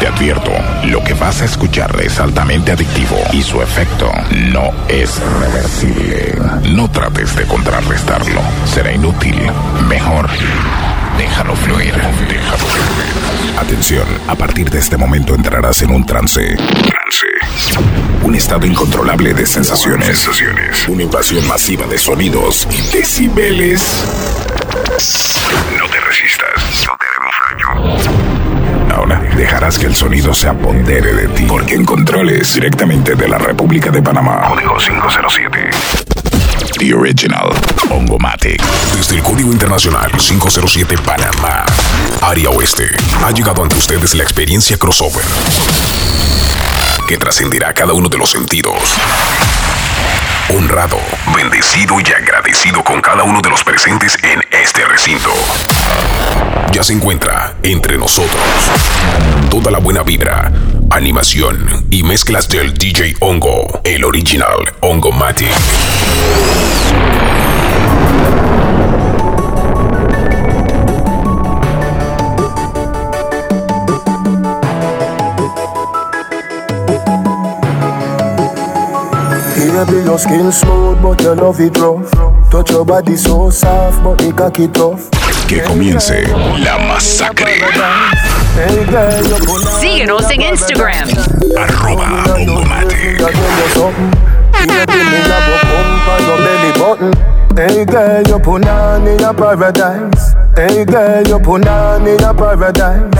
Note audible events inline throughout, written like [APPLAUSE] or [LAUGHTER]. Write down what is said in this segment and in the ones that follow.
Te advierto, lo que vas a escuchar es altamente adictivo y su efecto no es reversible. No trates de contrarrestarlo, será inútil. Mejor, déjalo fluir, déjalo fluir. Atención, a partir de este momento entrarás en un trance. Trance. Un estado incontrolable de sensaciones. Una invasión masiva de sonidos y decibeles. No te resistas, no te haremos daño. Dejarás que el sonido se apodere de ti. Porque en controles directamente de la República de Panamá. Código 507. The Original. Ongomatic. Desde el Código Internacional 507 Panamá, Área Oeste, ha llegado ante ustedes la experiencia crossover que trascenderá cada uno de los sentidos. Honrado, bendecido y agradecido con cada uno de los presentes en este recinto. Ya se encuentra entre nosotros toda la buena vibra, animación y mezclas del DJ Hongo, el original Hongo Matic. Baby, your skin smooth, but your love it rough. Touch your body so soft, but the cocky tough. Que comience la masacre. You Síguenos en Instagram. Arroba. Hey girl, you put on in your paradise. Hey girl, you put on in your paradise.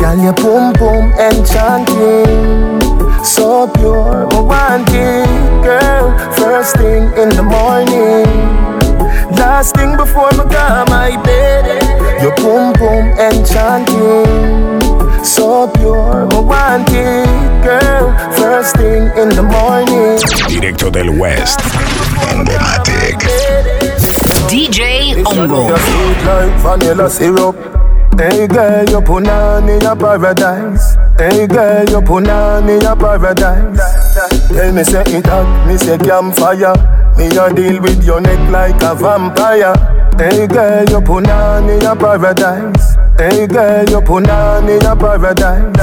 Girl, boom enchanting, so pure, I want it, girl. First thing in the morning, last thing before me go my bed. Your boom boom enchanting, so pure, I want it, girl. First thing in the morning. Directo del West. Ongomatic. DJ Your Ongo. sweet like vanilla syrup. Hey girl, you put on in your paradise. Hey girl, you put on in your paradise. Tell me say it hot, me say campfire. Me a deal with your neck like a vampire. Hey girl, you put on in your paradise. Hey girl, you put on in your paradise.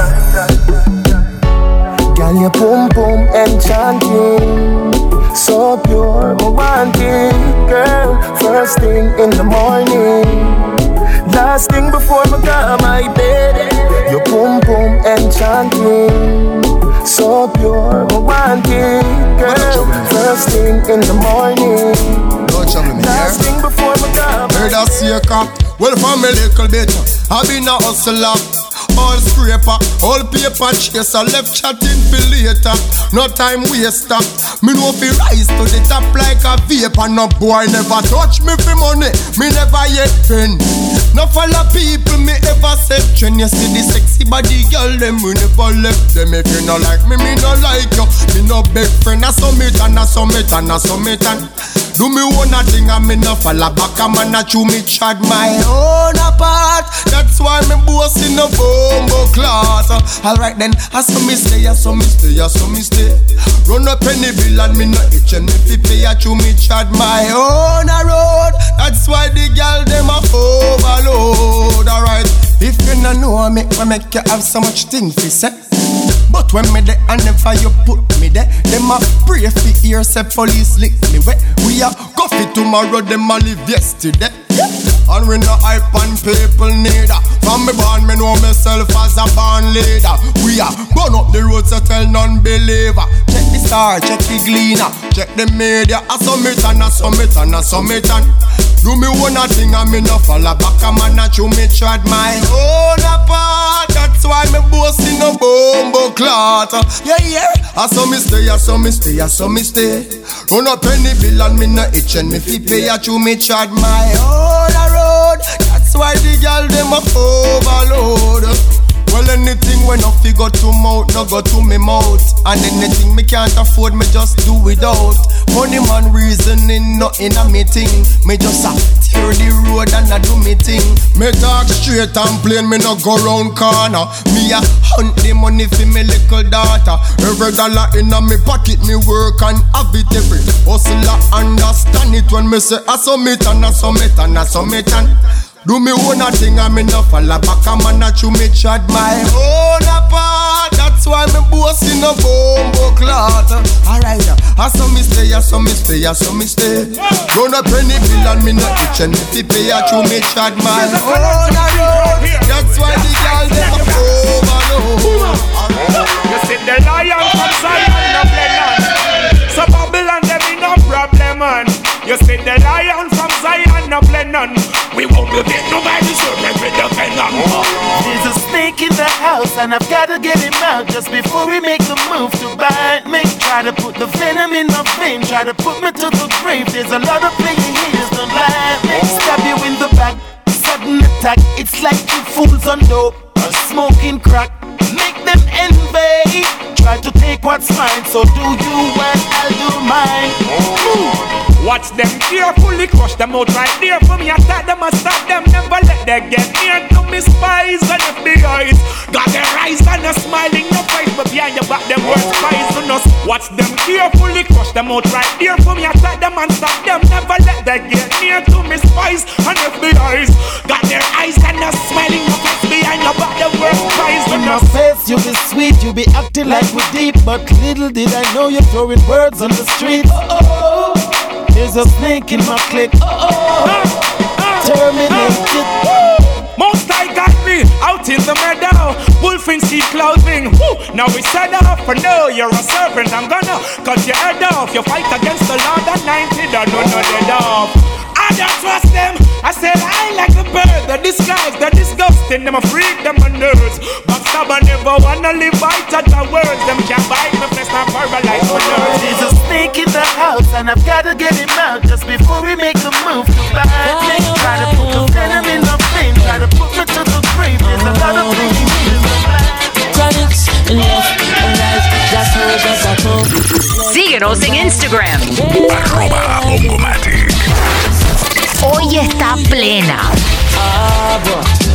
Girl, your boom boom enchanting, so pure, it, girl. First thing in the morning, last thing before me go my bed. Your boom boom enchanting, so pure, I want it, girl. First thing in the morning, No trouble me last thing before me go. Heard a seeker. Well, from a little bit, I been a hustler. All scraper, all paper chaser, left chatting for later. No time waster. Me know fi rise to the top like a vapor. No boy never touch me for money. Me never yet friend. No follow people me ever said trend. You see the sexy body girl them we never left them. If you no like me, me no like you. Me no big friend. I summit and I summit and I summit and. Do me one a thing and me no follow back a man a chew me chad my own apart. That's why me boss in a bumbo class. Alright then, I saw me stay, I saw me stay, I saw me stay. Run up any bill and me no itch and me fi pay a chew me chad my own a road. That's why the girl them a overload. Alright, if you no know me, I make you have so much thing fi say. But when me there and never you put me there, them a pray for ear say police lick me wet. We a go coffee tomorrow, them a live yesterday. And we no hype and people neither. From me born, me know myself as a born leader. We a burn up the road to tell non-believer. Star, check the gleaner, check the media. I summit and I summit and I summit and do me one a thing and me no follow back a man a chew me trad my own apart. That's why me boasting no bumbo clot. Yeah, yeah. I saw me stay, I saw me stay, I saw me stay. Run up any bill and me no itch and me fi pay a chew me trad my own road. That's why the girl them a overload. Well, anything when I figure to mouth, no go to me mouth. And anything me can't afford, me just do without. Money man reasoning, nothing a me thing. Me just a tear the road and I do me thing. Me talk straight and plain, me no go round corner. Me a hunt the money for me little daughter. Every dollar in a me pocket, me work and have it every. Hustler understand it when me say I submit and I submit and I submit and. Do me own a thing and me no follow back a man a chew me chat my own apart. That's why me boss in a bombo clot. Alright, I saw me stay, I saw me stay, I saw me stay. Run a penny bill and me no kitchen if you pay a chew me chat my own a road. That's why the girl them overload. You see the lion from Zion, no blend So Babylon them in no problem man. You see the lion from Zion, no blend we won't be getting nobody so we depend on There's a snake in the house and I've gotta get him out just before we make the move to bite me. Try to put the venom in my vein, try to put me to the grave. There's a lot of playing haters don't like me. Stab you in the back, sudden attack. It's like you fools on dope or smoking crack. Make them envy. Try to take what's mine, so do you and I'll do mine. Ooh. Watch them carefully, crush them out right there for me. Attack them and stop them, never let them get near to me spies and the big eyes. Got their eyes and a smiling no face, but behind your back them words spies on us. Watch them carefully, crush them out right there for me. Attack them and stop them, never let them get near to me spies and the big eyes. Got their eyes and a smiling no face, behind your back them words spies on us. face, you be sweet, you be acting like we deep, but little did I know you're throwing words on the street. Oh, oh. oh, oh. There's a snake in my clip. Oh, oh. oh. Terminated. Most I got me out in the meadow. Wolf in sea clothing. Woo. Now we set off. For no, you're a serpent. I'm gonna cut your head off. You fight against the Lord at 90. Don't know no dead off. I don't trust them. I said I like a bird. The disguise, the disgusting. Them a freak, them a nerds. Backstabber never wanna live by touch words. Them can't bite me, flesh not paralyzed for nerds. There's oh, and I've gotta get him out just before we make a move to bad me. Try to put the venom in the flame, try to put me to the grave. There's a lot of things Chronics and left that's how that's at home. Síguenos en Instagram. Arroba Bongomatic. Hoy está plena.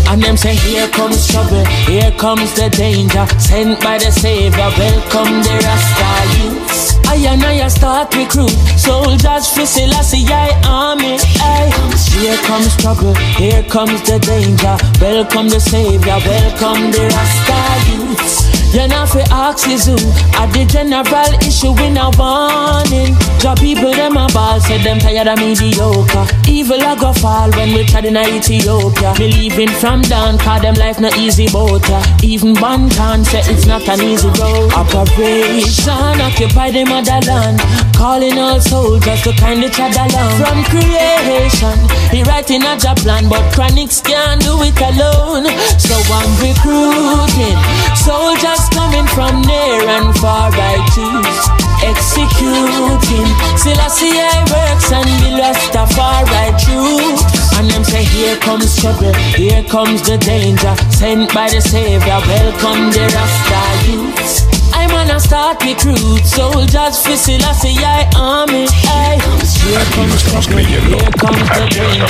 And them say, Here comes trouble, here comes the danger. Sent by the Savior, welcome the Rasta youths. I and I start recruit soldiers for Selassie I army. Aye. Here comes trouble, here comes the danger. Welcome the Savior, welcome the Rasta youths. You know fi ask is who At the general issue in a warning. Job people them a ball Say them tired of mediocre. Evil a go fall when we tried in Ethiopia. Me leaving from down Cause them life not easy boat Even Banton say it's not an easy road. Operation occupy the motherland. Calling all soldiers to kindly trod along. From creation He writing a job plan But chronics can't do it alone. So I'm recruiting Soldiers coming from near and far I choose executing. Still I see I works and the of far right through And them say here comes trouble, here comes the danger. Sent by the Savior, welcome the Rasta youths. I'm gonna start recruit soldiers for Selassie I army. Ay. Here comes trouble, here comes the danger.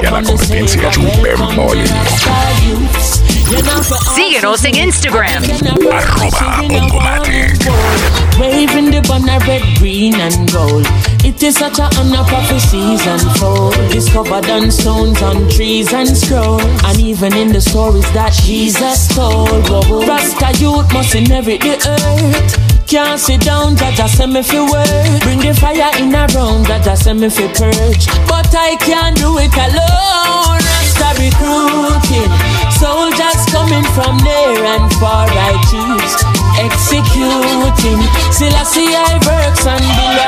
Welcome the Savior, welcome the Rasta youths Síguenos en Instagram. Arroba Waving the banner red, green and gold. It is such a honor prophecies unfold. Discovered on stones, on trees and scroll. And even in the stories that Jesus told. Rasta youth must inherit the earth. Can't sit down, Jah Jah send me fi work. Bring the fire in a round, Jah Jah send me fi purge. But I can't do it alone. Rasta recruiting. Soldiers coming from near and far, I choose executing. Still I see I works and the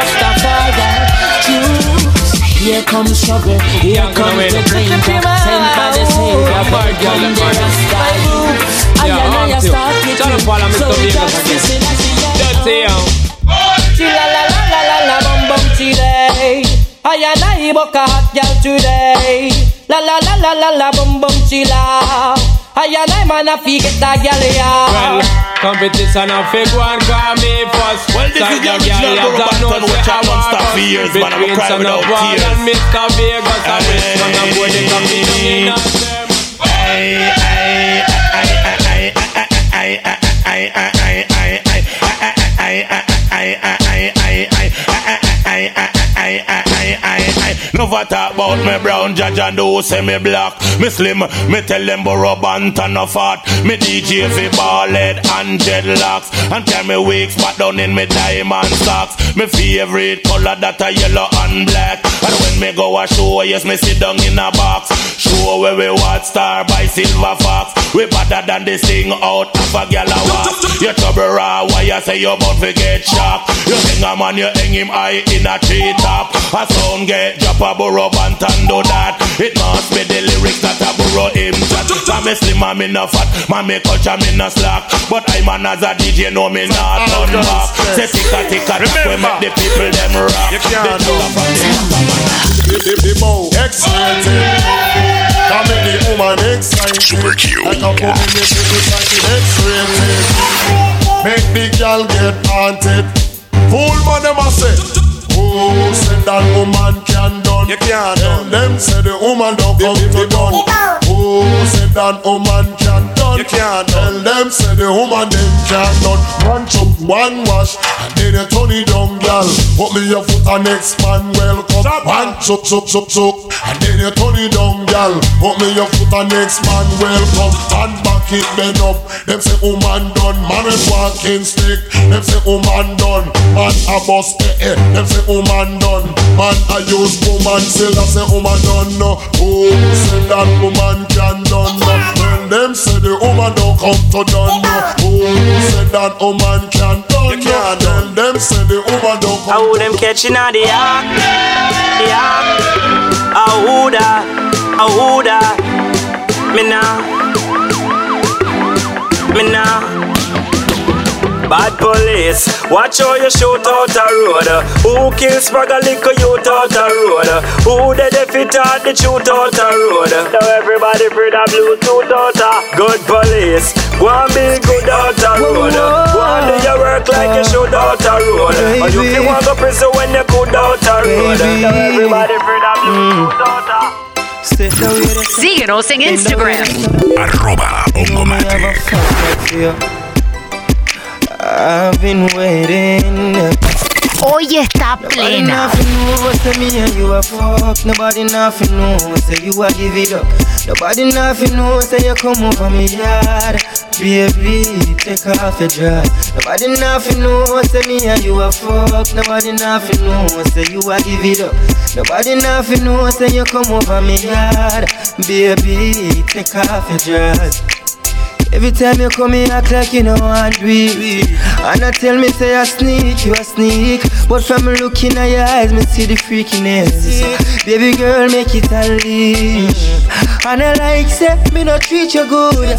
choose. Here comes trouble, here comes the danger. Sent by the Savior, but come the Rasta youth. I and I start with soldiers, still I see I La la la la la la bum bum today. I and I book a hot girl today. La la la la la la bum bum chilla. I and I man a fi get that gal Well, competition a fake one call me first. Well, this is the original Burbanton which I won't stop for years, man. I'm crying without tears. and Mr. Vegas, I wish man a boy they can be in Hey, hey, hey, hey, hey, hey, hey, hey, hey, hey, hey, Never talk about me brown judge and do say me black. Me slim, me tell them borrow bant and no fat. Me DJ fi ball head and dreadlocks. And carry me wigs back down in me diamond socks. Me favorite color that a yellow and black. And when me go a show, yes me sit down in a box. Show where we watch star by silver fox. We better than this thing out of a gal. You trouble raw, why you say you about to get shocked? You hang a man, you hang him high in a tree top. A sound get drop a burrow and do that. It must be the lyrics that a burrow him. I'm a slim, I'm in a fat. Man, me culture, me no slack. But I man as a DJ, know me not turn back. Say ticka ticka we make the people them rock. The jugger from the The Make the woman excited Super cute Like a woman make it look like x-ray Make the girl get haunted. Fool man them a say Who said that woman can do done. You can't Tell done. them say the woman don't come to done. Oh, say that woman can done. You can't Tell them say the woman them can't done. One chop, one wash, and then you turn it down, girl. Put me your foot and next man welcome. One chop, chop, chop, chop, and then you turn it down, girl. Put me your foot and next man welcome. And back it bend up. Them say woman done, man with walking stick. Them say woman done, man a bust eh eh. Them say woman done, man I use woman still. I say woman done no. Oh, say that woman can done no. When them say the woman don't come to done no. Oh, say that woman can done no. Tell them say the woman don't come. How them catching on the act, the act. Who that, who that? Me now, me now. Bad police, watch how you shoot out a road. Who kills Spragga liquor youth out a road? Who the defeat out the shoot out a road? Now everybody free the Bluetooth out a good police. Go and be good out a road. Go and do your work like you should out a road. Or you can walk up prison when you could out a road. Now everybody free the Bluetooth out a Síguenos en Instagram. Arroba Ongomatic. I've been waiting. Hoy está Nobody plena. nothing know say me and you a fuck. Nobody nothing know say you a give it up. Nobody nothing know say you come over me yard. Baby, take off your dress. Nobody nothing know say me and you a fuck. Nobody nothing know say you a give it up. Nobody nothing know say you come over me yard. Baby, take off your dress. Every time you come here, act like you know want do. And I tell me say I sneak, you a sneak. But from looking at your eyes, me see the freakiness. Baby girl, make it unleash. And I like say me no treat you good.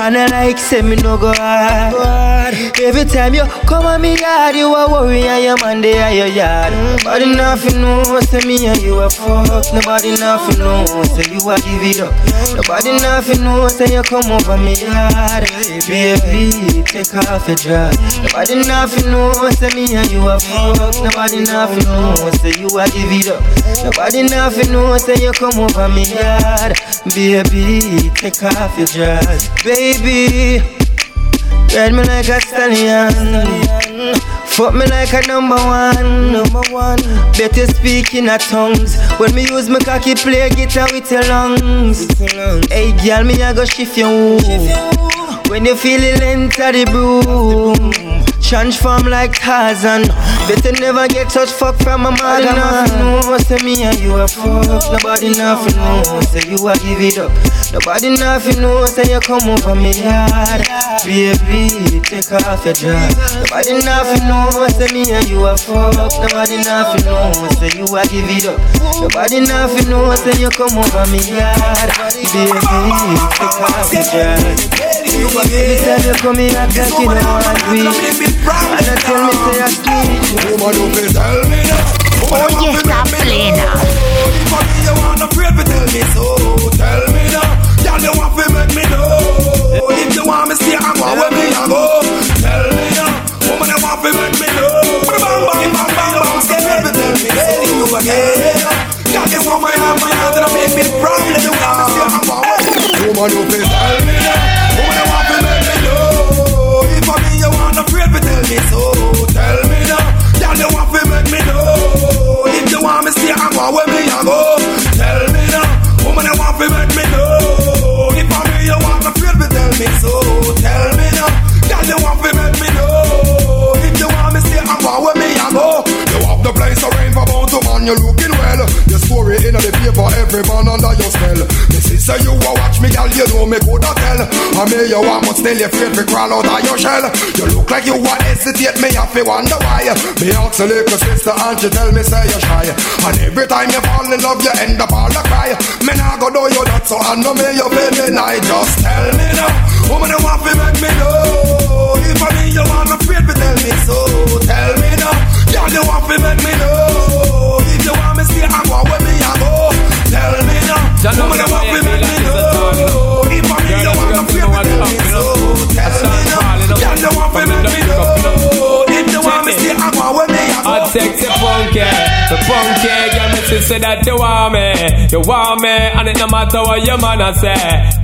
And I like say me no go hard. Every time you come on me yard, you a worry and your man they at your yard. Nobody nothing know say me and you a fuck. Nobody nothing know say you a give it up. Nobody nothing know say you come over me yard. Baby, take off your dress. Nobody nothing know say me and you a fuck. Nobody nothing know say you a give it up. Nobody nothing know say you come over me yard. Baby, take off your dress. Baby, ride me like a stallion. Fuck me like a number one, number one. Better speak in a tongues. When me use my cocky play guitar with your lungs. Hey girl, me I go shift you. When you feel it enter the broom. Transform like Tarzan. Better never get touch fuck from a mother man. know say me and you a fuck. Nobody nothing know say you a give it up. Nobody nothing know say you come over me yard. Baby, take off your dress. Nobody nothing know say me and you a fuck. Nobody nothing know say you a give it up. Nobody nothing know say you come over me yard. Baby, take off your dress. Every time you come here, act like you know what Wrong. And I tell me say I sneak. Woman, you can tell me now. Oh yes, I'm playing. If I you wanna afraid, but tell me so. Tell me now. Girl, you want to make me know. If you want me to see, I'm on where me I go. Tell me now. Woman, you want to make me know. Bang, bang, bang, bang, bang. Say, baby, tell me so. You again. Girl, you want my heart, my heart, and I make me proud. You want me see, I'm on where me I go. Woman, you can tell me now. Me so. Tell me now. Girl, you want to make me know. If you want me stay, I'm a where me I go. Tell me now. Woman, you want to make me know. If I me, you want to tell me so. Tell me now. Girl, you want to make me know. If you want me stay, I'm a where me I go. You have the place arranged for both to man, you looking well. Your story in the paper, every man under your spell. Me see say you a watch me, girl, you know me coulda tell. I may you want, but still you afraid to crawl out of your shell. You look like you want hesitate, me have to wonder why. Me ask a little sister and she tell me say you shy. And every time you fall in love, you end up all a cry. Me nah go do you that, so I know me you feel me night. Just tell me now, woman you want to make me know. If I me you want to tell me so. Tell me now, girl you want to make me know. If you want me stay, I go where me I go. Oh. Tell me now, you want to make me know. If I me you want afraid to tell me so. Tell me now, girl you want to make me know. If you want me stay, I go where me I go. I sexy funky, the funky me say that you want me, you want me, and it no matter what your man a say,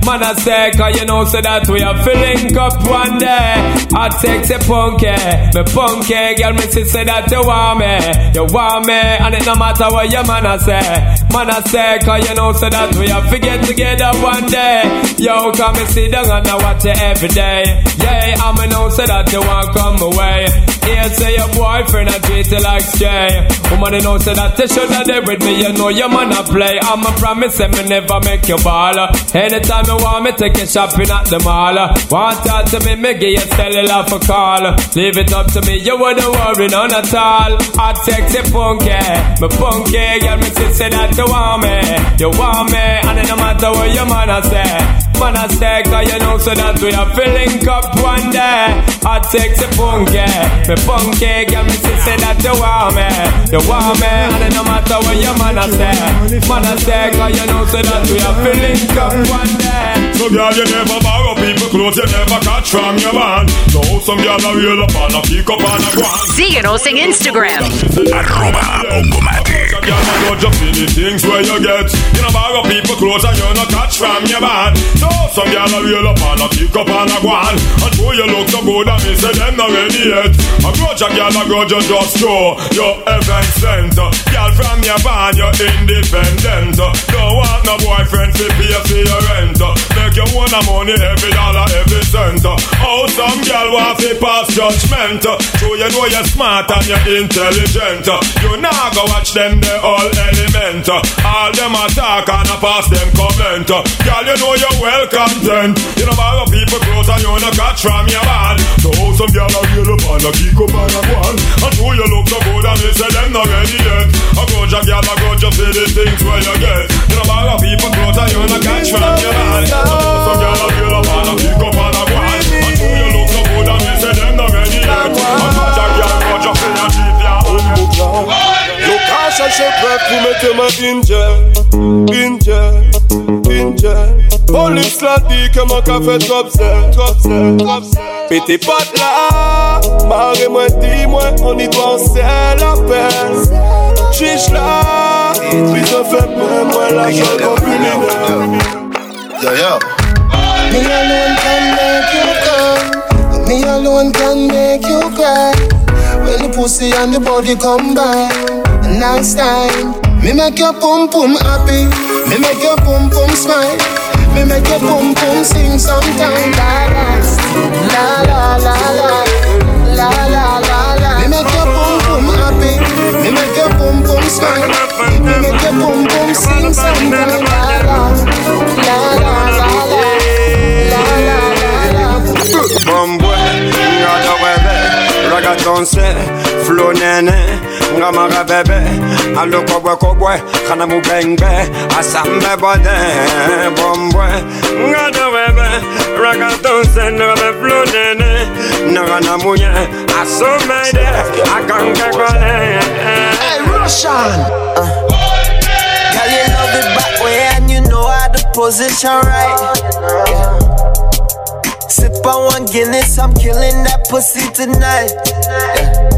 man a say, cause you know say that we are filling up one day. I sexy funky, me funky girl me say say that you want me, you want me, and it no matter what your man a say, man I say, cause you know say that we are get together one day. Yo, come and sit down and I watch you every day. Yeah, I'ma know so that you won't come away. Here say your boyfriend a treat you like stray. Woman, you know so that you should have there with me. You know your man a play. I'm a promise that me never make you ball. Anytime you want me, take you shopping at the mall. Want talk to me, me give you cellular for call. Leave it up to me, you wouldn't worry none at all. I text sexy funky, me funky, girl, me say that you want me, you want me, and it no matter what your man a say. Man a say, cause you know so that we are filling up one day. I sexy funky, me funky, girl, me say say that you want me, you want me, and it no matter what your man a say. Man a say, cause you know so that we are filling up one day. So girl, you never borrow people clothes, you never catch from your man. So some girl a real up and a pick up and a go on. Síguenos en Instagram. Arroba Ongomatic. Girl, you know just see the things where you get. You know borrow people clothes and you no catch from your man. So some girl a real up and a pick up and a go on. And though you look so good, and me say them not ready yet. A grudge a girl a grudge you just show your heaven sent. Girl from your band, you're independent. Don't want no boyfriend to pay for your rent. Make you own a money every dollar, every cent. Oh, some girl want to pass judgment. So you know you're smart and you're intelligent. You now go watch them, they all element. All them attack and I pass them comment. Girl, you know you're well content. You know borrow people close and you no catch from your man. So some girl are real up and a kick up and a one. And who you look so good and they say them not ready yet. I go just girl, I go just see the things where you get. You know borrow people close and you no catch from your man. You look how she a. Police. Pété pote là, marrez-moi, dis-moi, on y doit, on la. Chiche là, puis ça fait même la, la joie comme une yeah, yeah. Me alone can make you come. Me alone can make you cry. When the pussy and the body combine, nice time. Me make your pum pum happy. Me make your pum pum smile. Me make your pum pum sing sometime. La la la la la la la. Me make your boom boom smile. Me make your boom boom sing song. La la la la la la la la. Bamboué, regarde la web, regarde ton sel, flow néné alo kobwe kobwe, kana mubengbe, asambe bode, bombwe, ngada webe, ragatonse, ngame flow nene, ngana munye, asomede, akanke kwale. Hey, Russian. Girl, you love it back way and you know how to position right. Yeah. Sip on one Guinness, I'm killing that pussy tonight. Yeah.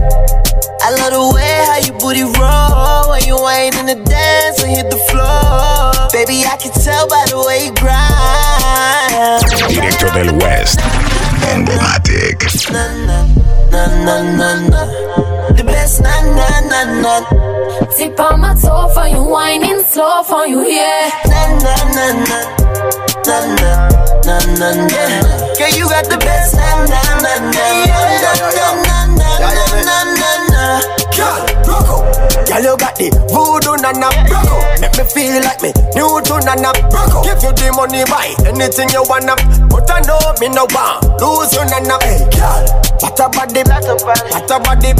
I love the way how you booty roll when you ain't wine and the dance and hit the floor. Baby, I can tell by the way you grind. Directo del West. Emblematic. Na na na na na na. The best na na na na. Tip on my toe for you, whining slow for you, yeah. Na na na na. Na na na na na. Girl, you got the best na na na na na na na na na na na. Girl, rock out. Girl, you got the voodoo nana rock out. Make me feel like me new to nana rock out. Give you the money, buy anything you wanna. But I know me no want lose you nana. Hey, girl, what a body, what a body.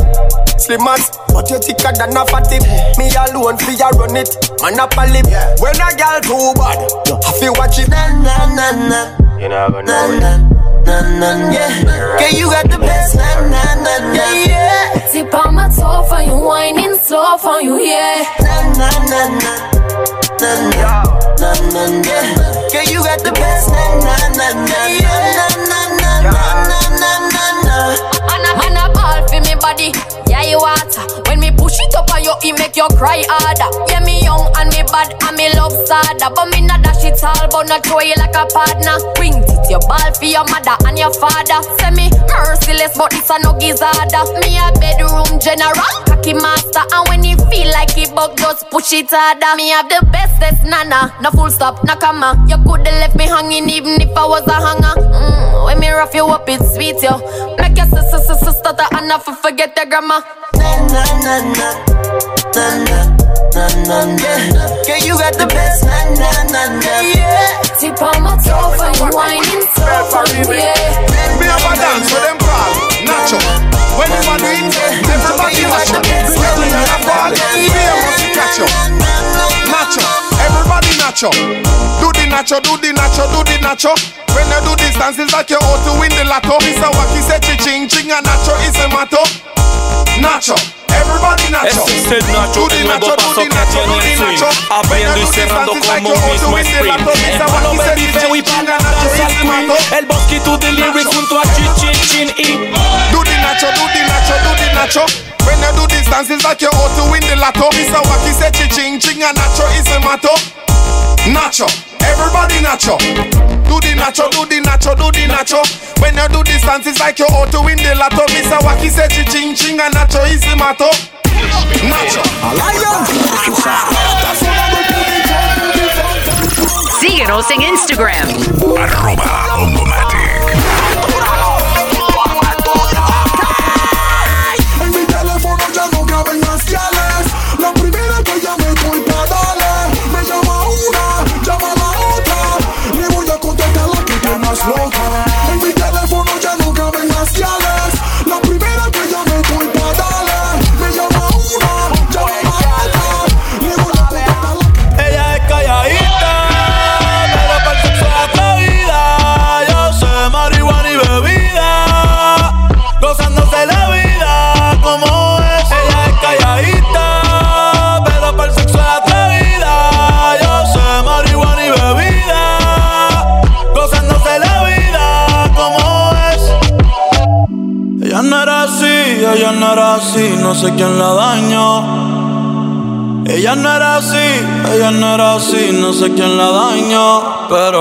Slim as, but you thicker than a fatty. Me alone fi ya run it, man up a lip. When a girl too bad, you have to watch it. Na na na na. You never Na na na na na. Girl, you got the best na na na na. Yeah. Tip on my toe for you, whining slow for you, yeah. Na na na na. Na na na na na. Girl, you got the best na na na na na na na na na na na na. Man a ball for me body, yeah you water. When me push it up on you, it make you cry harder. Love sadder, but me not dash it all, but not throw you like a partner. Wing it your ball for your mother and your father. Say me merciless, but it's a no gizzarder. Me a bedroom general, cocky master, and when you feel like it bug, just push it harder. Me have the bestest nana, no full stop, no comma. You coulda left me hanging even if I was a hanger. Mm, when me rough you up, it's sweet yo. Make your sister sister stutter and not forget the grammar. Na na na na. Na na na na na. Girl, you got the best na na na na. Yeah. Tip on my toe for you, whining slow oh, for you, yeah. Me have a dance for them call Nacho When you a do it, everybody nacho When you a fall, me a must catch you Nacho, everybody nacho Do the nacho, do the nacho, do the nacho When you do this dance, it's like you're out to win the lotto Mr. Wacky said ching ching and nacho is a motto Nacho Everybody nacho. Esse é nacho, do the nacho, do the nacho, do the nacho. Aprendo e cerrando como mismo sprint. Hermano, baby, vem e paga dança al queen. El bosque tudo the lyrics junto a Chin Chin Chin e. Do the nacho, do the nacho, do the nacho. When you do these dances like you're out to win the lotto Mr. Wacky said chi-ching, ching and nacho is a motto Nacho everybody nacho. Do the nacho, do the nacho, do the nacho. When you do this dance, it's like you're out to win the lotto. Mr. Wacky said ching ching and nacho is the motto. Nacho. Síguenos en Instagram. Arroba sé quién la dañó, pero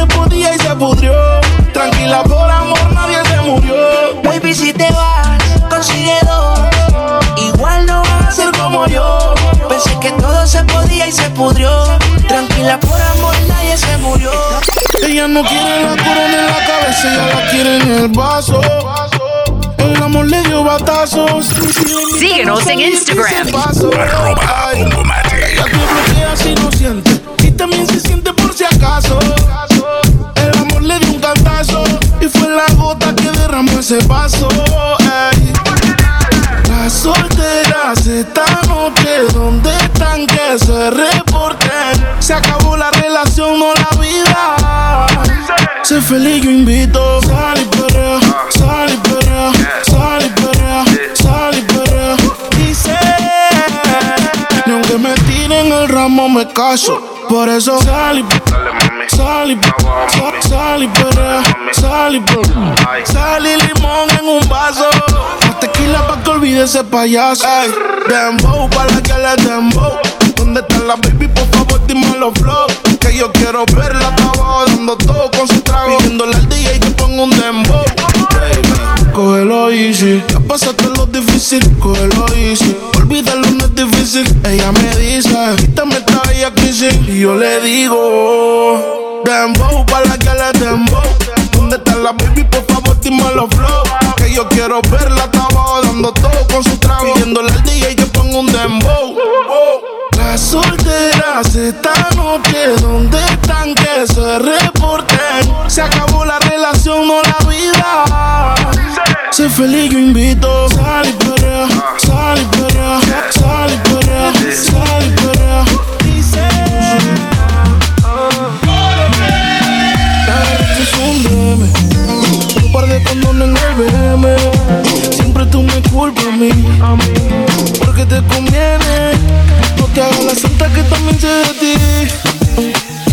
Se podía y se pudrió. Tranquila, por amor nadie se murió. Baby, si te vas, consigue dos. Igual no van a ser como yo. Pensé que todo se podía y se pudrió. Tranquila, por amor nadie se murió. Ella no quiere la corona en la cabeza, ella la quiere en el vaso. El amor le dio batazos. Síguenos en Instagram. Por eso sal y Sal y, sal, sal y perrea, sal y perrea. Sal y limón en un vaso. Tequila pa' que olvide ese payaso. Ey, dembow pa' la que le dembow. ¿Dónde está la baby? Por favor, dime los flow. Que yo quiero verla abajo dando todo con su trago. Pidiéndole al DJ que ponga un dembow. Baby, cógelo easy. Ya pasaste lo difícil, cógelo easy. Olvídalo, no es difícil. Ella me dice, quítame esta Y yo le digo, dembow pa' la que le dembow. ¿Dónde está la baby? Por favor, dime los flow. Que yo quiero verla hasta dando todo con su trago. Pidiéndole al DJ que ponga un dembow. Las solteras esta noche, ¿dónde están? Que se reporten. Se acabó la relación, no la vida. Sé feliz, yo invito. Sal y perrea, sal y perrea, sal y perrea, sal y perrea. Culpas a mí, porque te conviene. No te hagas la santa que también sé de ti.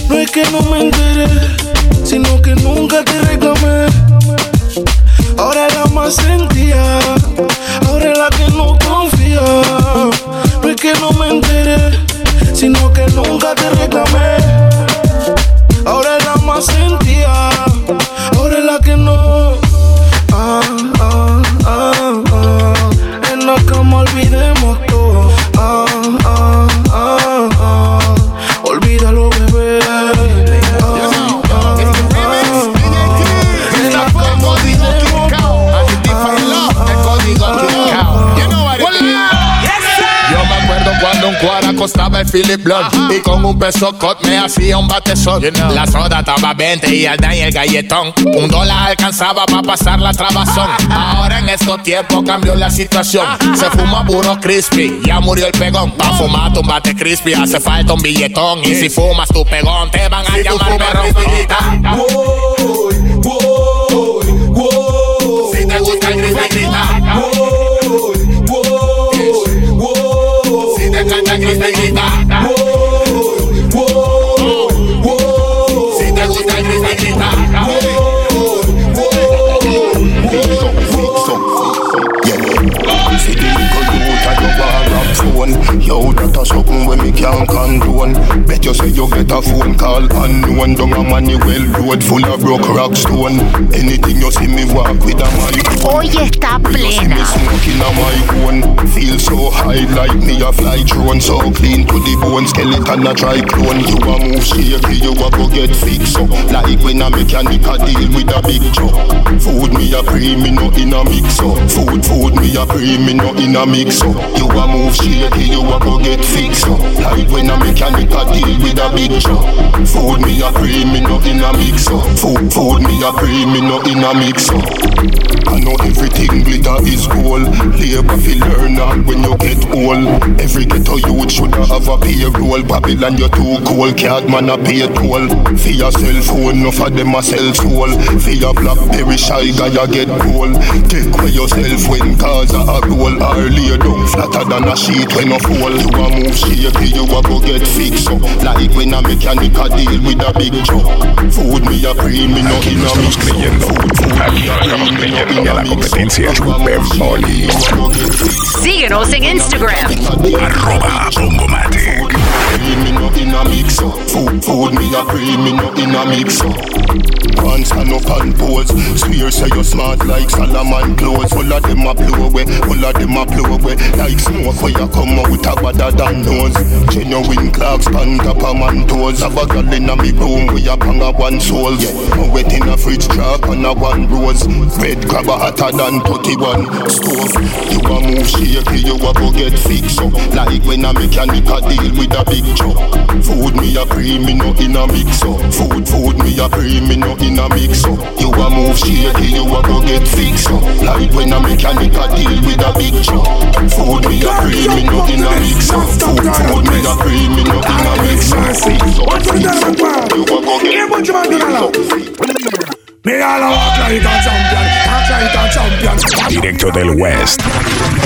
No es que no me enteré, sino que nunca te reclamé. Ahora la más sentía, ahora es la que no confía. No es que no me enteré, sino que nunca te reclamé. El Philip Blood. Y con un peso cot me hacía un batezón. La soda estaba 20 y al y el galletón. Un dólar alcanzaba para pasar la trabazón. Ahora en estos tiempos cambió la situación. Se fuma puro crispy, ya murió el pegón. Pa' fumar tu bate crispy hace falta un billetón. Y si fumas tu pegón te van a llamar perro Si te gusta el crispy grita Si te encanta el crispy grita something when me can't condone. Bet you say you get a phone call unknown Down a money well road full of broke rock stone. Anything you see me walk with a mic Hoy está plena. Smoking a own Feel so high like me a fly drone. So clean to the bone skeleton a try clone. You a move shaky you a go get fixed so Like when a mechanic a deal with a big truck. Food me a pre me no in a mix up. Food food me a pre me no in a mix up. You a move shaky you a go get fixed up Like when a mechanic a deal with a big chop. Food me a cream, me no in a mix oh. up. Food, food me a cream, me no in a mix up. I know everything glitter is gold. Labor fi learn when you get old. Every ghetto youth should have a payroll. Babylon you too cold, cat man a pay toll. For your cell phone, no for them a sell soul. For your blackberry shy guy a get cold. Take away yourself when cause a roll. Or lay down flatter than a sheet when a fall. You a move shaky, you a go get fixed up. Like when a mechanic a deal with a big truck. Food me a cream, me no in a mix. Food, food Aquí no estamos creyendo que la competencia es un bemboli. Síguenos en Instagram. Arroba Ongomatic. me no in a mix up. Food, food me a cream, me no in a mix up. One stand up and pose. Swear say you smart like Solomon clothes. All of them a blow away, all of them a blow away. Like smoke where you come out a better than nose. Genuine clocks stand up a man toes. Have a girl in a me room where you bang a one soul. Yeah, wet in a fridge drop on a one rose. Red a hotter than 31 stove. You a move shaky, you a go get fixed up. Like when a mechanic a deal with a big truck. Food me a cream, me no in a mix up. Food, food me a cream, me no in a mix up. You a move shaky, you a go get fixed up. Like when a mechanic a deal with a big truck. Food me a cream, me no in a mix up. Food, food me a cream, me no in a mix up. Fix up, fix up. You a go get fixed up. Me all a walk like a champion, act like a champion. Directo del West.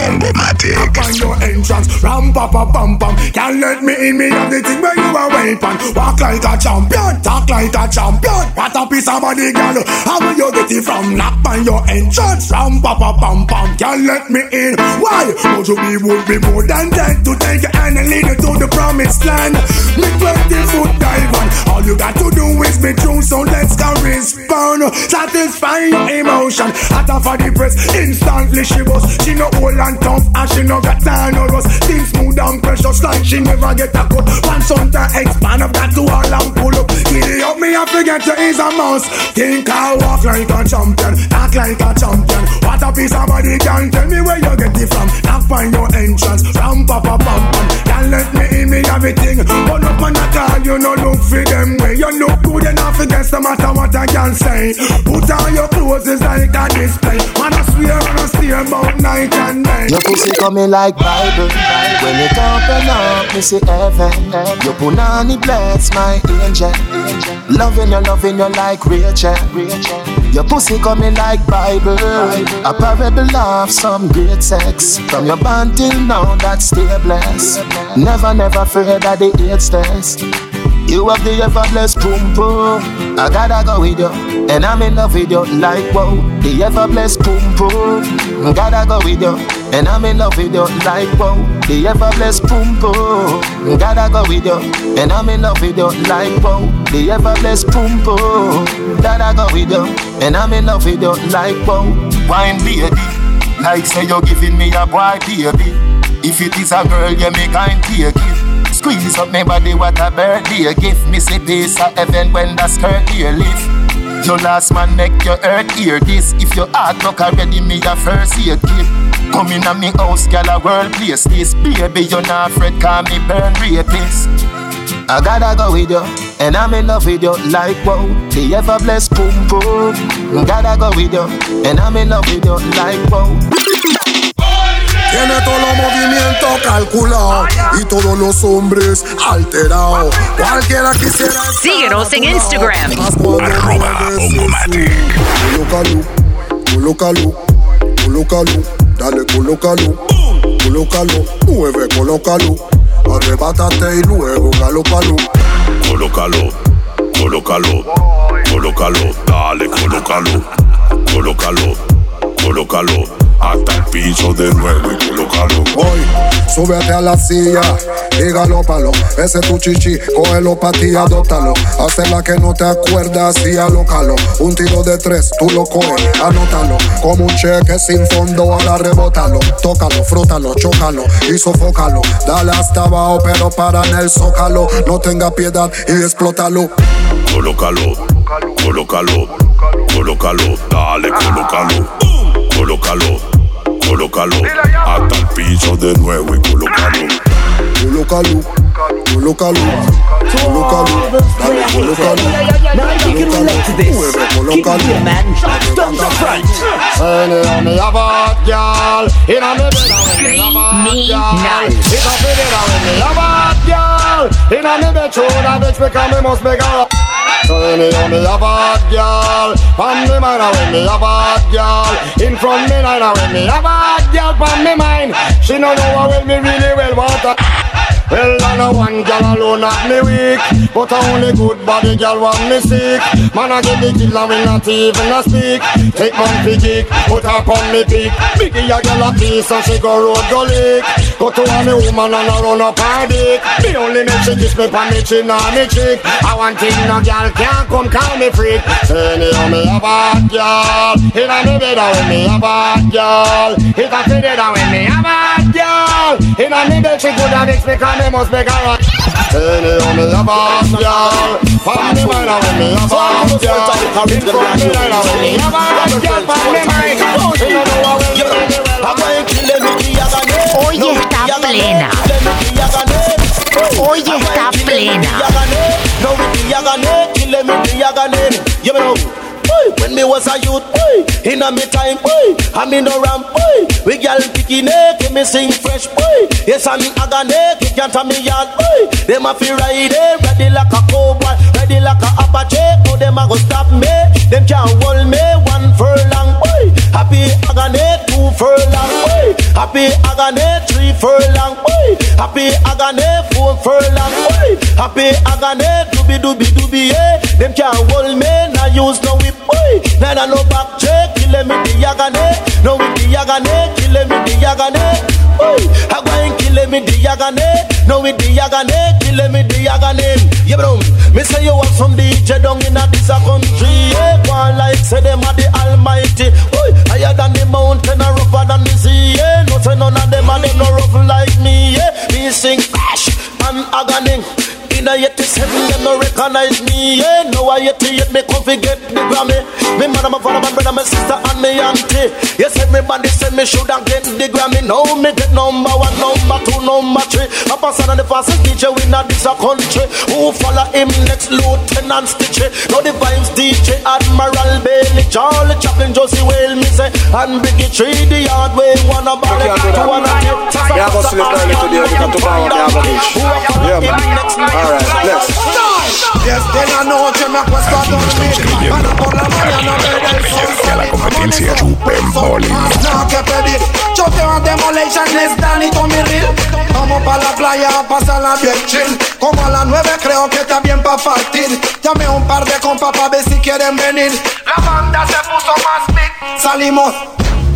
Ongomatic. Find your entrance, ram pa pa pam pam. Can't let me in, me have the thing where you are weapon. Walk like a champion, talk like a champion. What a piece of body, girl. How will you get it from? Knock on your entrance, ram pa pa pam pam. Can't let me in. Why? Would you be would be more than dead to take your hand and lead you to the promised land? Me 20 foot dive on. All you got to do is be true, so let's go respond. Satisfy your emotion. Hotter for the press, instantly she was. She no old and tough, and she no got time no rust. Things smooth and precious, like she never get a cut. Once on to expand, I've got to all and pull up. Giddy up, me I forget to ease a mouse. Think I walk like a champion, act like a champion. What a piece of body can tell me where you get it from. Knock find your entrance, ram pa pa pam pam. Can't let me in, me everything. Burn up on the car, you no look for them way. You look good enough against no matter what I can say. Put on your clothes, it's like a display. Man, I swear, and I steer about night and day. Your pussy coming like Bible. When it open up, me see heaven. Your punani bless my angel. Loving you, loving you like Rachel. Your pussy coming like Bible. A parable of some great sex. From your band till now, that stay blessed. Never, never afraid that the AIDS test. You have the ever blessed boom boom. I gotta go with you, and I'm in love with you like wow. The ever blessed boom boom. Gotta go with you, and I'm in love with you like wow. The ever blessed boom boom. Gotta go with you, and I'm in love with you like wow. The blessed boom boom. Gotta go with you, and I'm in love with you like wow. Wine baby, like say you're giving me a boy baby. If it is a girl, you make kind take it. Squeeze up my body, what a birthday gift. Me see peace uh, of heaven when the skirt here lift. Your last man make your earth hear this. If your heart broke already, me a first year kid. Come in a me house, girl, a world place this. Baby, you not afraid, call me burn rapist. I gotta go with you, and I'm in love with you like wow. The ever blessed boom boom. Gotta go with you, and I'm in love with you like wow. Tiene todos los movimientos calculados y todos los hombres alterados. Cualquiera quisiera. Síguenos en. Instagram. Arroba Ongomatic. Colócalo, colócalo, colócalo, dale, colócalo, colócalo, mueve, colócalo, arrebátate y luego galópalo. Colócalo, colócalo, colócalo, dale, colócalo, colócalo, colócalo, hasta el piso de nuevo y colócalo. Voy, súbete a la silla y galópalo. Ese es tu chichi, cógelo pa' ti, adóptalo. Hacela que no te acuerdas y alócalo. Un tiro de tres, tú lo coges, anótalo. Como un cheque sin fondo, ahora rebótalo. Tócalo, frótalo, chócalo y sofócalo. Dale hasta abajo, pero para en el zócalo. No tenga piedad y explótalo. Colócalo, colócalo, colócalo, dale, colócalo, colócalo, colócalo, hasta el piso de nuevo y colócalo. Colócalo, colócalo, Now you can relate to this. Keep your man. Don't the front. Anyhow, me have a hot girl inna me bed. Screamy night. When me girl me have hot girl. From me mind when me have a hot girl. In front me line when me have a hot girl. From me mind She no know how well me really well. Want her well, I know one girl alone have me weak But I only good body girl want me sick. Man, I get the killer when not even a speak. Take man fi put her on me pick Biggie a girl a piece and she go road go lick. Go to a me woman and I run up her dick. Me only make she kiss me pa me chin and me cheek. I want thing no girl can't come call me freak. Say anyhow me a hot girl Inna me bed when me a hot girl It a fit it when me a hot girl Inna me bed she good and mix me cause me must make her rock Anyhow me have a hot girl From me mind when me have a hot girl In front me line when me have a hot girl From me mind She no know how well me really well Hoy está plena. Hoy está plena. No the the. You when me was a youth, boy, in a me time, boy, I me no ramp, boy. We gal picky neck, me sing fresh, boy. Yes, I'm agane, kick can't tell me yard, boy. Them a fi ride ready like a cowboy, ready like a apache. Oh, them a go stop me, them can't hold me one furlong, boy. Happy agane, two furlong, boy. Happy agane, three furlong, boy. Happy agane, four furlong, boy. Happy agane, dooby dooby dooby, yeah. Them can't hold me, nah use no nah no back check, kill them with the agane. No with the agane, kill them with the agane. Boy, I go and kill them with the agane. No with the agane, kill them with the agane. Yeah, bro. Me say you want some DJ down in a this a country, yeah. Go on like say them are the Almighty. Boy, higher than the mountain, and rougher than the sea, yeah. No say none of them are them no rough like me, yeah. Me sing crash and agony. In a 87, them no recognize me, yeah. No, I 88, me come forget the Grammy. Me mother, my father, my brother, my sister, and me auntie. Yes, everybody say me shoulda get the Grammy. Now me get number one, number two, number three. A person and the fastest DJ not this country. Who follow him next, Lieutenant Stitchie. Now the vibes DJ, Admiral Bailey, Charlie Chaplin, Josey Wales, me say, and Biggie Tree, the hard way, one a ball, two one a hit. Yeah, go sleep early today. You got to power the average. Yeah, man. All right, let's. Yes, then I know que me acuesto a dormir. Para por la mañana ver el sol Que a la competencia chupen boli. Nada que pedir Yo te voy a demolition, es Danny Tommy Real Vamos pa' la playa a pasarla bien chill. Como a las nueve creo que está bien pa' partir. Llamé a un par de compas pa' ver si quieren venir. La banda se puso más big. Salimos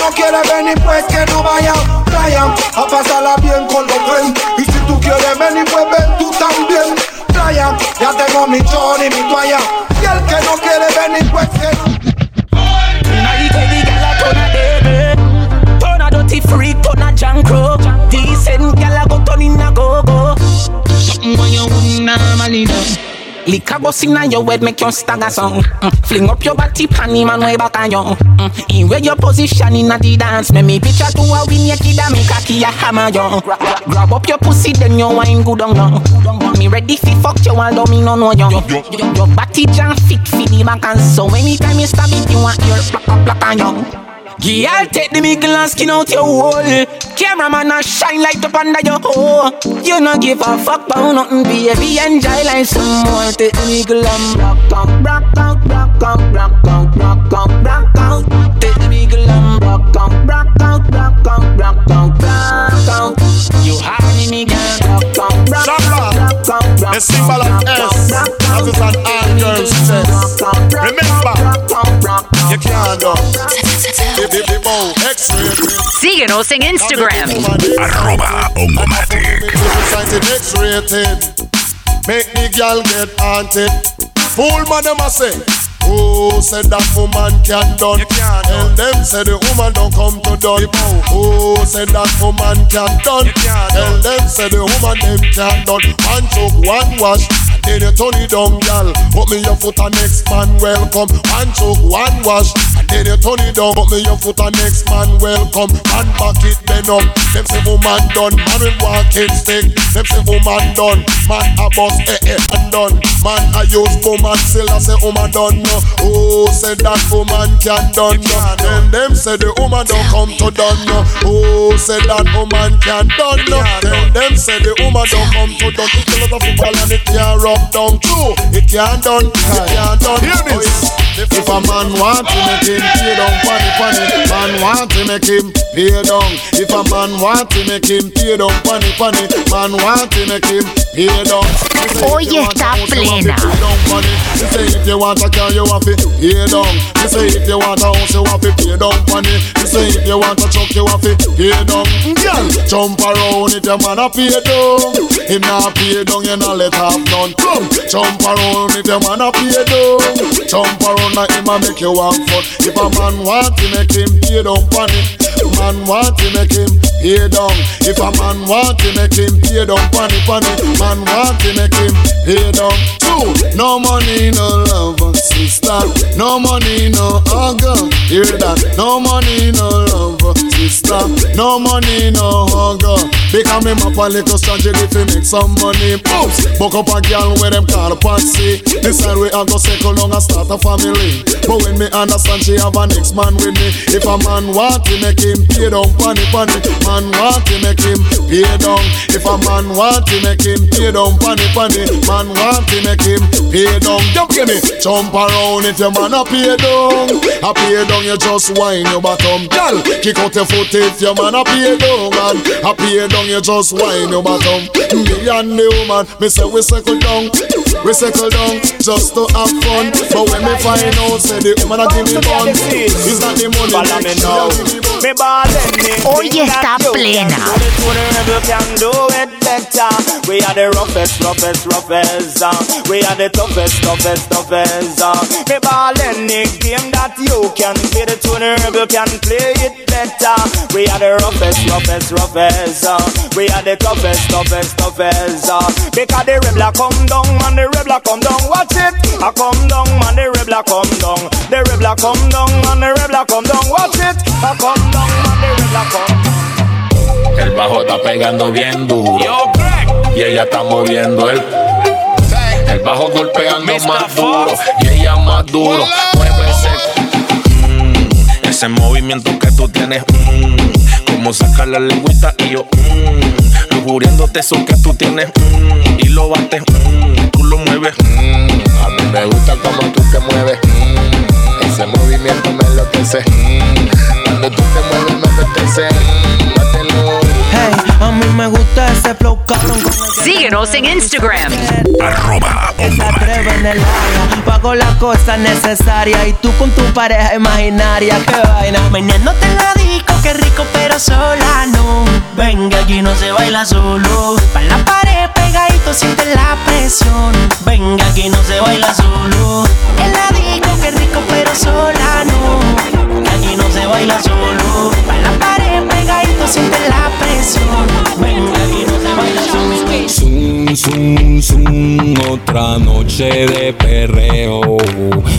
no quiere venir, pues que no vaya Playa, a pasarla bien con los friends Y si tú quieres venir, pues ven tú también Playa, ya tengo mi chor y mi toalla Y el que no quiere venir, pues que no Turn a dirty freak, turn a junk crow. Decent gal a go turn in a go go. Something when you wouldn't normally do. Lick a bus inna your head, make you stagger song. Mm. Fling up your body, panty man way back on you. Mm. In where your position inna the dance, make me picture to a win your kid and make a key a hammer you. Grab, grab, up your pussy, then you wine good on you. Me ready fi fuck you, although me no know you. Your, your body jam fit fi the back and so anytime you stab it, you want your black up black on you. Girl, take the middle and skin out your hole. Cameraman a shine light up under your hole. You no give a fuck about nothing, baby. Enjoy like some more. Take the middle and rock out, rock out, rock out, rock out, rock out, rock out. Take the middle and rock out, rock out, rock out, rock out, rock out. You hardy me, girl. Rock out, rock out, The symbol of S, that is an all girls chest. Remember, you can't do. The the bow, Síguenos en Instagram. Arroba Ongomatic. Make the girl get haunted. Fool man, them a say. Who said that woman can't done? Tell them say the woman don't come to done. Who said that woman can't done? Tell them say the woman them can't done. One choke, one wash. Then you turn it down, gal. Put me your foot and next man welcome. One choke, one wash. And then you turn it down. Put me your foot and next man welcome. Man back it then up. Them say woman done. Man with walking stick. Them say woman done. Man a boss eh eh and done. Man I use woman still I say woman done no. Who said that woman can done no? Then them say the woman don't come to done no. Who said that woman can done no? Then them say the woman don't come to done. It's a lot of football and it can't rub down true. It can't done. It can't done. Hear this. Oh, If a man want to make him pay down funny funny, man want to make him pay down. If a man want to make him pay down funny funny, man want to make him pay down. Hoy está plena. She say if you want a car, you have to pay down. She say if you want a house, you have to pay down funny. She say if you want a truck, you have to pay down. Girl, jump around if your man a pay down. Him not pay down, you not let have none. Come, jump around if your man a pay down. Jump around like him a make you want fun. If a man want to make him pay down funny. Man want to make him pay down. If a man want to make him pay down funny funny. Man want to make him pay down. Two, no money, no love, sister. No money, no hugger. Hear that? No money, no love, sister. No money, no hugger. Become him up a little if he make some money. Oops, book up a girl where them call patsy. Decide we a go second long and start a family. But when me understand she have a next man with me. If a man want to make him pay down, funny funny. Man want to make him pay down. If a man want to make him pay down, funny funny. Man want to make him pay down. Jump give me, jump around if your man a pay down. A pay down, you just whine your bottom, girl. Kick out your foot if your man a pay down, man. A pay down, you just whine your bottom. Me and the woman, me say we settle down, we settle down just to have fun. But when me find out, say the woman a give me fun. It's not the money, Follow me now. Me ballin' me oh, Hoy está plena. Whatever can do it better. We are the roughest, roughest, roughest. Uh. We are the toughest, toughest, toughest. Uh. Me ballin' the game that you can play. The tuner rebel can play it better. We are the roughest, roughest, roughest. Uh. We are the toughest, toughest, toughest. Uh. Because the rebel come down, man, the rebel come down. Watch it, I come down, man, the rebel come down. The rebel come down, man, the rebel come down. Watch it, I come down, man, the rebel come down. El bajo está pegando bien duro. Y ella está moviendo el. El bajo golpeando más duro. Y ella más duro. Mueve ese. Ese movimiento que tú tienes, mm, como sacar la lengüita y yo, mm, lujuriéndote eso que tú tienes, mm, y lo bates, mm, tú lo mueves. A mí me gusta como tú te mueves. mm, Ese movimiento me enloquece. mm, Cuando tú te mueves me apetece. A mí me gusta ese flow cabrón Síguenos en Instagram. Arroba en el área. Pago las cosas necesarias y tú con tu pareja imaginaria. Qué vaina. Mañana te la disco, qué rico, pero sola no. Venga, aquí no se baila solo. Pa' la pared pegadito, siente la presión. Venga, aquí no se baila solo. En la disco, qué rico, pero sola no. Aquí no se baila solo. Pa' la pared pegadito, siente la presión. Zoom, zoom, zoom, otra noche de perreo.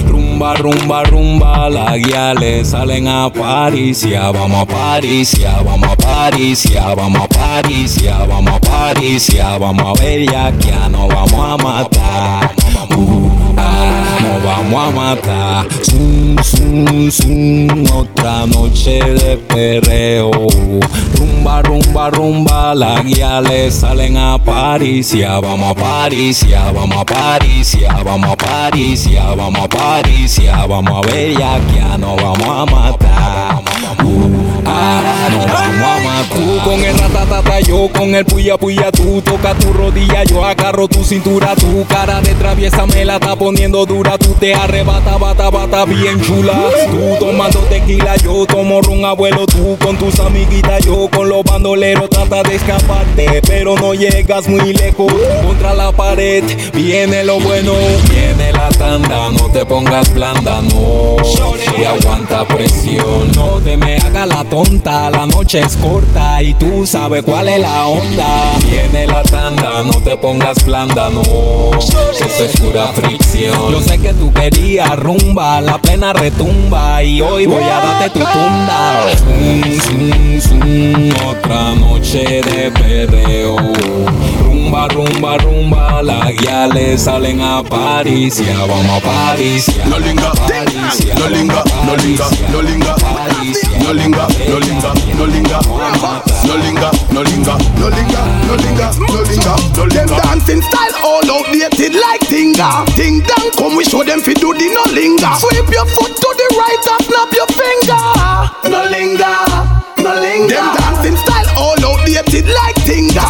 Rumba, rumba, rumba, la guía le salen a Parisia. Vamos a Parisia, vamos a Parisia, vamos a Parisia, vamos a Parisia, vamos a Parisia, vamos a Bella, que ya no vamos a matar. Vamos a matar. Zum, zum, zum, otra noche de perreo. Rumba, rumba, rumba, la guía le salen a Paricia. Vamos a Paricia, vamos a Paricia, vamos a Paricia, vamos a Paricia, vamos a ya nos vamos a matar. Uh, Tú con el ratatata, yo con el puya puya. Tú toca tu rodilla, yo agarro tu cintura. Tu cara de traviesa me la está poniendo dura. Tú te arrebata, bata, bata bien chula. Tú tomando tequila, yo tomo ron abuelo. Tú con tus amiguitas, yo con los bandoleros. Trata de escaparte, pero no llegas muy lejos. Contra la pared viene lo bueno, viene la tanda. No te pongas blanda, no. Y aguanta presión, no te me haga la tonta. La noche es corta y tú sabes cuál es la onda. Viene la tanda, no te pongas blanda, no. Esto es pura fricción. Yo sé que tú querías rumba, la plena retumba. Y hoy voy a darte tu tunda. Zum, zum, zum, otra noche de perreo. Rumba, rumba, rumba. Las guiales salen a París. Ya vamos a París. No linga, no linga, no linga, no linga, no linga, no linga, no linga, no linga, no linga, no linga, no linga, no linga, no Them linga. dancing style all outdated like Tinga. Ting dang, come we show them fi do the no linger. Sweep your foot to the right and snap your finger. No linger, no linger. Them dancing style all outdated like Tinga.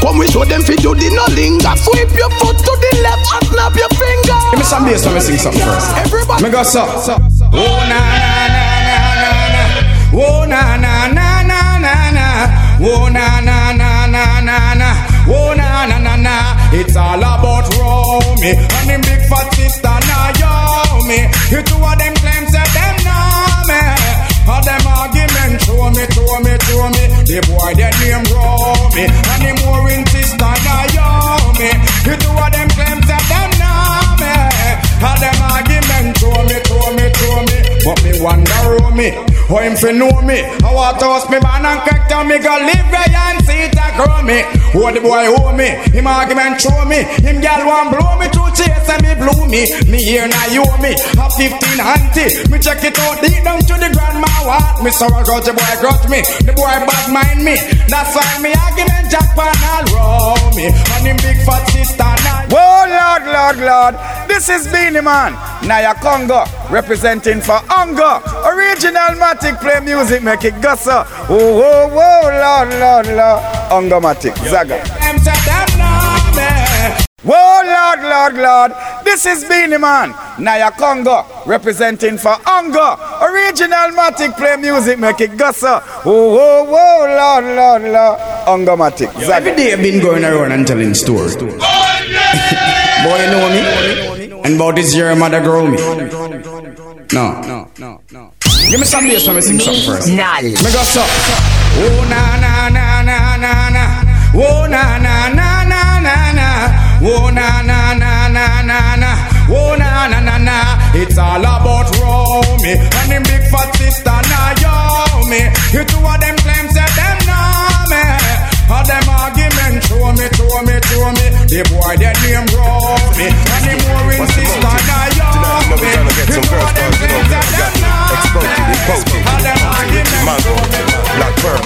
Come we show them fi do the no linger. Sweep your foot to the left and snap your finger. Give me some bass, let me sing something first. Everybody, Me go so. Oh na na na Oh na na na na na na. Oh na na na na. It's all about Romy and them big fat sister Naomi. You two of them claim say them know me. All them argument show me, show me, show me. The boy their name Romy and the more in sister But me wonder who me, how him fi know me. I want to host me man and crack down me go live where and see it a grow me. Who the boy owe me, him argument show me. Him gal want blow me to chase and me blew me. Me here now you me, a 15 auntie. Me check it out deep down to the grandma what. Me sorrow grudge the boy grudge me, the boy bad mind me. That's why me argument jackpot all row me. And him big fat sister now. Whoa Lord, Lord, Lord, this is Beenie Man. Naya Congo, representing for Ungo. Original Matic play music, make it go so. Oh, oh, oh, Lord, Lord, Lord. Ungo Matic, Zaga. Whoa, Lord, Lord, Lord. This is Beenie Man. Naya Congo, representing for Ungo. Original Matic play music, make it go so. Oh, oh, oh, Lord, Lord, Lord. Ungo Matic, Zaga. Every day I've been going around and telling stories. Oh, [LAUGHS] Boy, you know me? And about this year, mother grow me. No, no, no, no. Give me some bass when me sing something first. Nal. Me go so. Oh na na na na na na. Oh na na na na na na. Oh na na na na na na. Oh na na na na. It's all about Romy and them big fat sister Naomi. You two of them All them argument show me, show me, show me. The boy their name Romy and the more in sister Naomi. You two of them claim say them know me. All them argument show me. Black Pearl.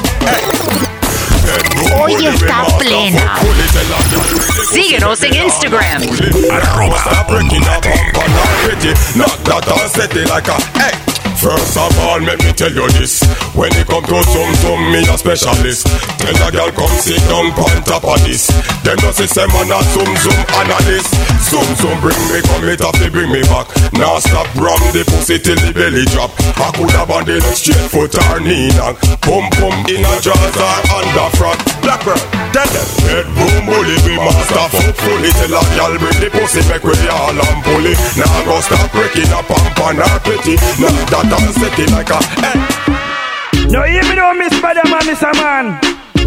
Hoy está plena. Síguenos en Instagram. Arroba all. First of all, let me tell you this. When it come to some some, me a specialist. Tell a girl come sit down on top of this. Them no say man a zoom zoom analyst. Zoom zoom bring me come it up, they bring me back. Now stop ram the pussy till the belly drop. I could have on the straight foot or knee knock. Pum pum in a jaws or under front. Black girl, tell them. Red boom bully be master fuck fully. Tell a girl bring the pussy back with y'all and pull it. Now go stop breaking up and pan her pretty. Now that I'm set it like a hey. No, hear me don't miss by them and miss a man.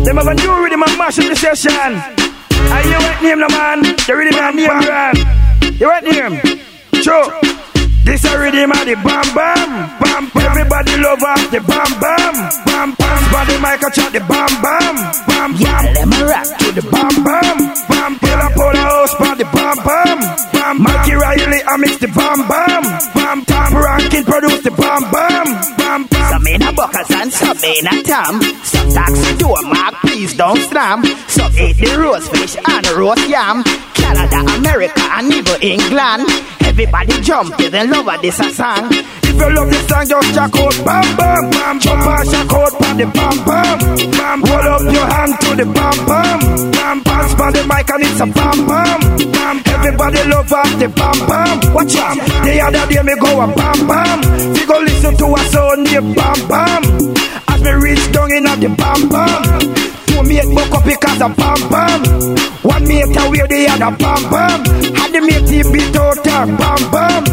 Them have a new rhythm and mash up the session. And you went name the man, the rhythm and name brand. You went name? True. This a rhythm of the bam bam, bam bam. Everybody love off the bam bam, bam bam. Body mic a chat the bam bam, bam bam. Let me rock to the bam bam, bam. Pull up all the house for the bam bam, bam. Mikey Riley I mix the bam bam, bam. Tom Rankin produce the bam bam, bam bam. Some in a buckets and some in a tam. Some taxi door mark, please don't slam. Some eat the roast fish and roast yam. Canada, America, and even England. Everybody jump, they then love this a song. If you love this song, just jack out, bam bam bam. Jump and jack out, pan the bam bam bam. Hold up your hand to the bam bam bam. Pass by the mic and it's a bam bam bam. Everybody love off the bam bam. Watch out, the other day me go a bam bam. bam. We go listen to a song named bam bam. As me reach down in the bam bam. Two mate buck up because of bam bam. One mate away the other bam bam. Had the mate he beat out her bam bam.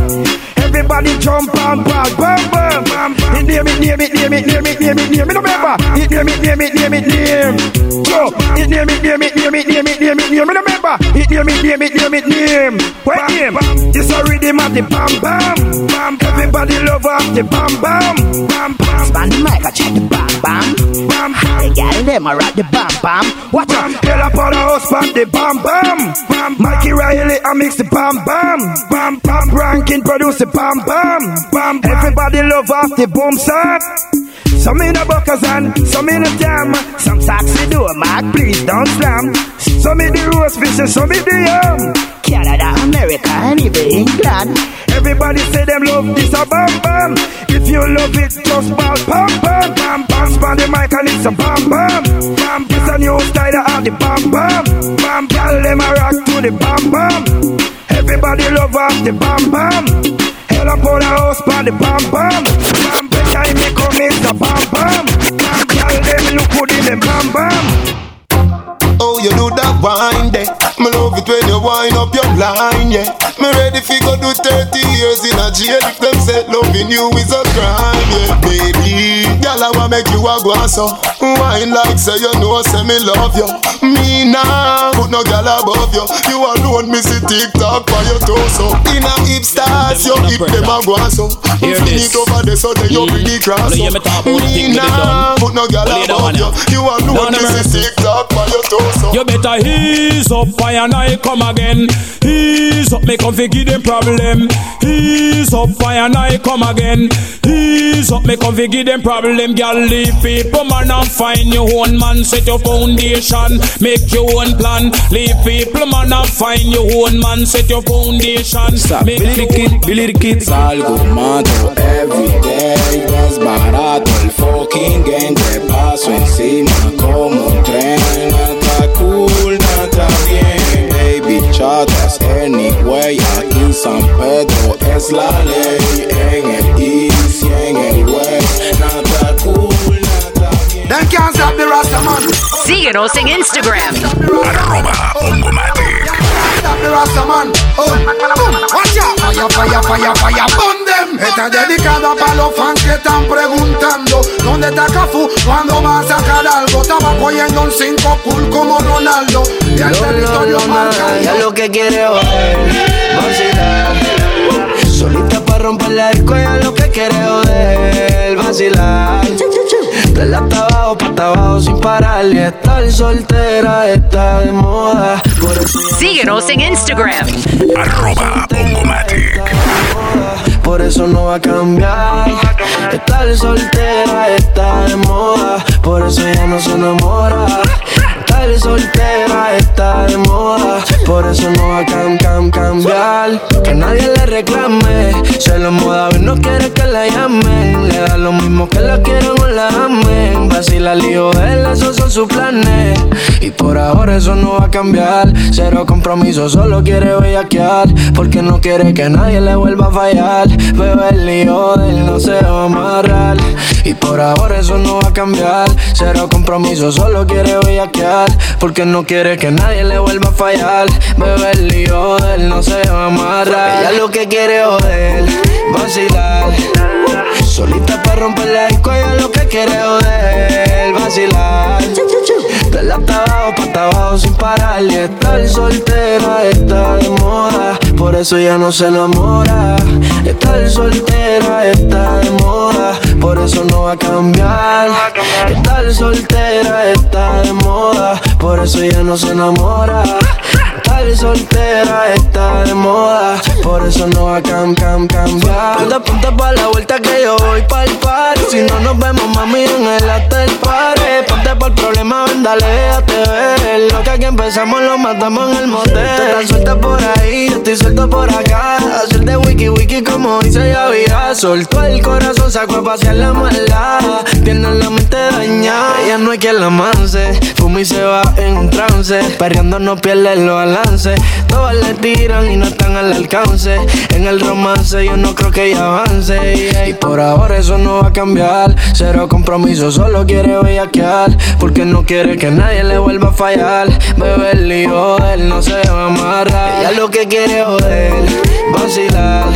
Everybody jump and bam bam bam bam. It name it name it name it name it name it name it. Remember it name it name it name it name. Yo, it name it name it name it name it name it name. Remember it name it name it name it name. What name? This a rhythm of the bam bam bam. Everybody love off the bam bam bam bam. Span the mic, I check the bam bam bam. The girl them a rock the bam bam. Watch out, Hell up on the house, bam the bam bam bam. Mikey Riley, I mix the bam bam bam bam. Ranking produce the bam bam bam. Everybody love off the boom sound. Some in the buckers and some in the jam. Some taxi door, Mark, please don't slam. Some in the roast fish some in the yam. Canada, America, and even England. Everybody say them love this a bam bam. If you love it, just ball bam bam bam bam. Span the mic and it's a bam bam bam. It's a new style of the bam bam bam. Girl them a rock to the bam bam. Everybody love off the bam bam. Hell up on the house by the bam bam bam. Better bam bam bam. Girl them look good in the bam bam. Oh, you do that wine wind up your line, yeah. Me ready fi go do 30 years in a jail if them say loving you is a crime, yeah. Baby, girl, I wanna make you a go and so. Wine like say you know, say me love you. Me now, put no girl above you. You alone, me see TikTok by your torso. In a hip stars, your hip them a go and so. Hear this. it over there so then you bring the cross me talk about the thing Me with the now, put no girl above you. You alone, me see TikTok by your torso. You better ease up, fire and I come again. Ease up, me come fi give them problem. He's up, fire and I come again. He's up, me come fi give them problem. Girl, leave people man and find your own man. Set your foundation, make your own plan. Leave people man and find your own man. Set your foundation. Make Billy the Kid, Billy the Kid Salgo, mato everyday Desbarato el fucking game Te paso encima como un tren Nada cool, nada bien Anyway Aquí San Pedro es la ley En el east y en el west Nada cool, nada bien Them can't stop the Rasta man. Síguenos en Instagram. Arroba Ongomatic. Stop the Rasta man. Oh, boom. Watch out. Fire, fire, fire, fire. Burn them. Esta es dedicada para los fans que están preguntando ¿Dónde está Cafu? ¿Cuándo va a sacar algo? Estaba cogiendo un 5 cool como Ronaldo Y el territorio marcando Ya lo que quiere joder, vacilar. Solita para romper la disco, ya lo que quiere joder, vacilar. De hasta abajo, pa' abajo sin parar. Y estar soltera está de moda. Por eso Síguenos en Instagram. Arroba Ongomatic. por eso no va a cambiar. Estar soltera está de moda, por eso ya no se enamora. Estar soltera está de moda, por eso no va a cam, cam, cambiar. Que nadie le reclame, se lo moda y no quiere que la llamen. Le da lo mismo que la quieran o la amen. Vacila el hijo de él, esos son sus planes. Y por ahora eso no va a cambiar. Cero compromiso, solo quiere bellaquear. Porque no quiere que nadie le vuelva a fallar. Bebé, el lío de él no se va a amarrar. Y por ahora eso no va a cambiar. Cero compromiso, solo quiere bellaquear. Porque no quiere que nadie le vuelva a fallar. Lío de él no se va a amarrar. Ella lo que quiere joder, vacilar. Solita para romper la disco, ella lo que quiere joder, vacilar. De la hasta abajo, pa' abajo sin parar. Y estar soltera está de moda. Por eso ya no se enamora. Estar soltera está de moda. Por eso no va a cambiar. Estar soltera está de moda. Por eso ya no se enamora. Estar soltera está de moda. Por eso no va a cam, cam, cambiar. Ponte, ponte pa' la vuelta que yo voy pa'l party. Si no nos vemos, mami, en el after party. Ponte por problema, ven, dale, ver. Lo que aquí empezamos lo matamos en el motel. Estás suelta por ahí, yo estoy suelto por acá. Hacer de wiki wiki como dice ya viral. Ya soltó el corazón, sacó a pasear la maldad. Tiene la mente dañada, ella no hay quien la manse. Fuma y se va en un trance. Perreando no pierde los balances. Todas le tiran y no están al alcance. En el romance yo no creo que ella avance. Y por ahora eso no va a cambiar. Cero compromiso, solo quiere bellaquear. Porque no quiere que nadie le vuelva a fallar. Bebe el lío, él no se va a amarrar. Ella lo que quiere es joder, vacilar.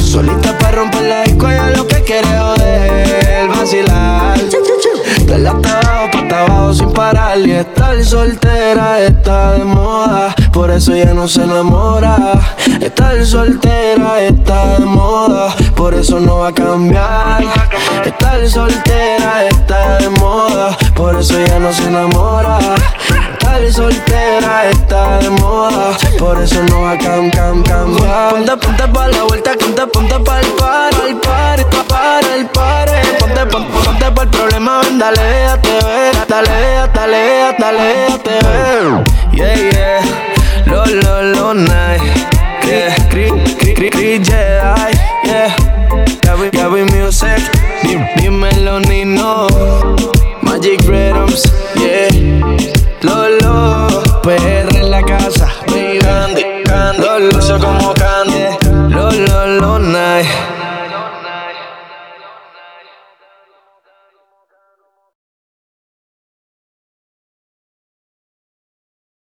Solita para romper la disco, ella lo que quiere es joder, vacilar. De la abajo, para abajo sin parar. Y estar soltera está de moda. Por eso ella no se enamora. Estar soltera está de moda. Por eso no va a cambiar. Estar soltera está de moda. Por eso ella no se enamora. Estar soltera está de moda. Por eso no va a cam, cam, cambiar. Ponte, ponte pa' la vuelta, ponte, ponte pa' el par, el par, para el par. Ponte, ponte, ponte pa' el problema, ven, dale, déjate ver. Dale, dale, dale, déjate ver. Yeah, yeah. Lo, lo, lo, night. Yeah, cri, cri, cri, cri, Jedi. Yeah. Gabby, Gabby Music. Dímelo, Nino. Magic Rhythms, yeah. Lolo, PR en la casa. Candy, candy, Lolo, como candy. Lolo, lo, night.